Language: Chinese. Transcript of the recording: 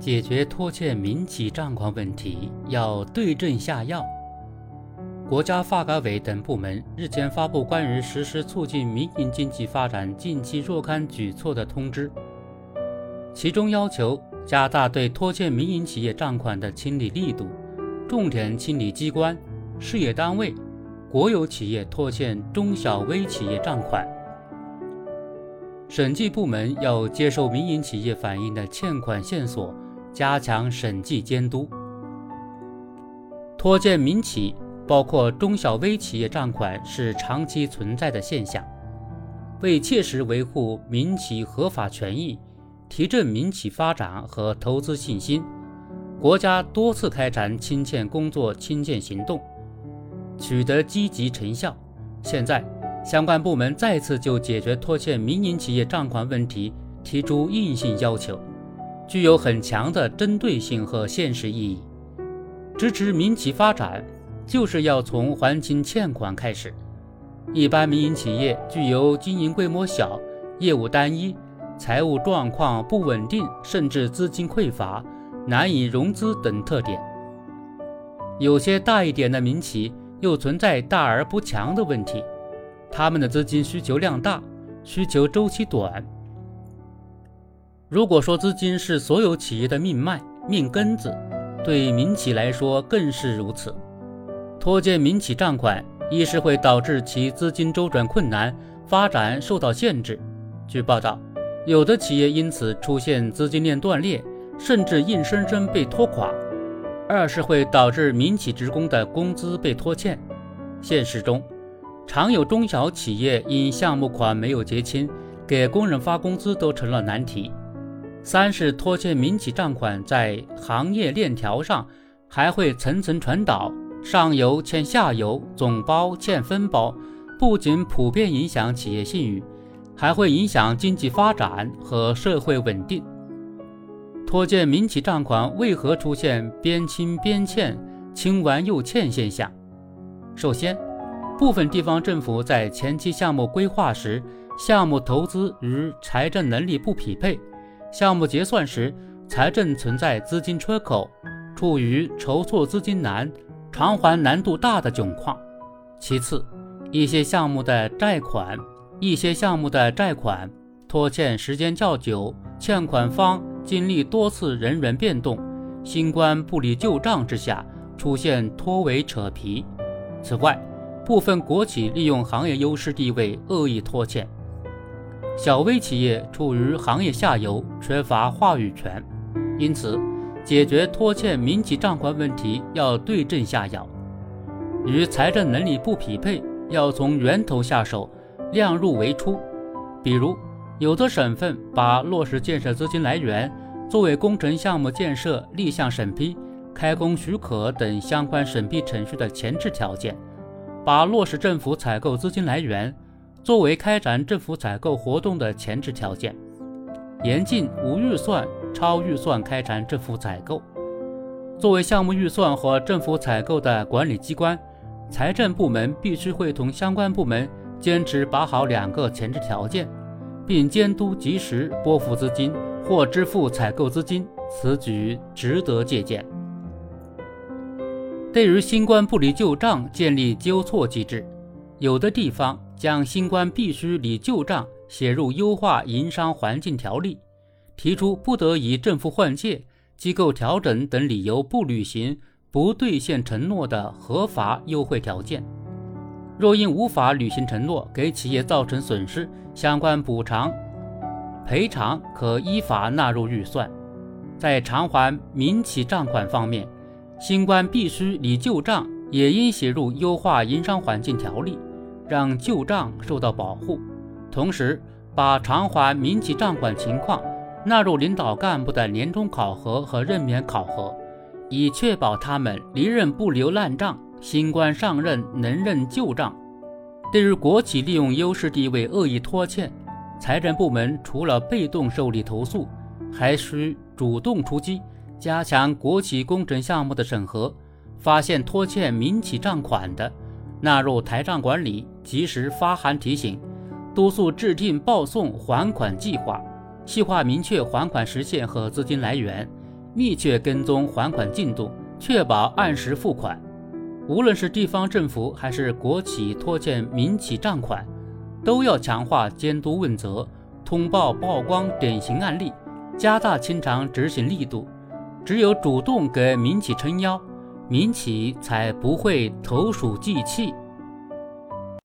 解决拖欠民企账款问题要对症下药。国家发改委等部门日前发布关于实施促进民营经济发展近期若干举措的通知，其中要求加大对拖欠民营企业账款的清理力度，重点清理机关、事业单位、国有企业拖欠中小微企业账款。审计部门要接受民营企业反映的欠款线索，加强审计监督。拖欠民企，包括中小微企业账款，是长期存在的现象。为切实维护民企合法权益，提振民企发展和投资信心，国家多次开展清欠工作清欠行动，取得积极成效。现在。相关部门再次就解决拖欠民营企业账款问题提出硬性要求，具有很强的针对性和现实意义。支持民企发展，就是要从还清欠款开始。一般民营企业具有经营规模小、业务单一、财务状况不稳定，甚至资金匮乏、难以融资等特点。有些大一点的民企又存在大而不强的问题。他们的资金需求量大，需求周期短。如果说资金是所有企业的命脉、命根子，对民企来说更是如此。拖欠民企账款，一是会导致其资金周转困难，发展受到限制。据报道，有的企业因此出现资金链断裂，甚至硬生生被拖垮；二是会导致民企职工的工资被拖欠。现实中，常有中小企业因项目款没有结清，给工人发工资都成了难题。三是拖欠民企账款，在行业链条上还会层层传导，上游欠下游，总包欠分包，不仅普遍影响企业信誉，还会影响经济发展和社会稳定。拖欠民企账款为何出现边清边欠、清完又欠现象？首先，部分地方政府在前期项目规划时，项目投资与财政能力不匹配，项目结算时财政存在资金缺口，处于筹措资金难、偿还难度大的窘况。其次，一些项目的债款，一些项目的债款拖欠时间较久，欠款方经历多次人员变动，新官不理旧账之下，出现拖尾扯皮。此外，部分国企利用行业优势地位恶意拖欠，小微企业处于行业下游，缺乏话语权。因此，解决拖欠民企账款问题要对症下药，与财政能力不匹配，要从源头下手，量入为出。比如，有的省份把落实建设资金来源作为工程项目建设立项审批、开工许可等相关审批程序的前置条件。把落实政府采购资金来源作为开展政府采购活动的前置条件，严禁无预算、超预算开展政府采购。作为项目预算和政府采购的管理机关，财政部门必须会同相关部门坚持把好两个前置条件，并监督及时拨付资金或支付采购资金，此举值得借鉴。对于新官不离旧账，建立纠错机制。有的地方将新官必须理旧账写入优化营商环境条例，提出不得以政府换届、机构调整等理由不履行、不兑现承诺的合法优惠条件。若因无法履行承诺给企业造成损失，相关补偿、赔偿可依法纳入预算。在偿还民企账款方面，新官必须理旧账，也应写入优化营商环境条例，让旧账受到保护。同时，把偿还民企账款情况纳入领导干部的年终考核和任免考核，以确保他们离任不留烂账，新官上任能认旧账。对于国企利用优势地位恶意拖欠，财政部门除了被动受理投诉，还需主动出击。加强国企工程项目的审核，发现拖欠民企账款的，纳入台账管理，及时发函提醒，督促制定报送还款计划，细化明确还款时限和资金来源，密切跟踪还款进度，确保按时付款。无论是地方政府还是国企拖欠民企账款，都要强化监督问责，通报曝光典型案例，加大清偿执行力度。只有主动给民企撑腰，民企才不会投鼠忌器。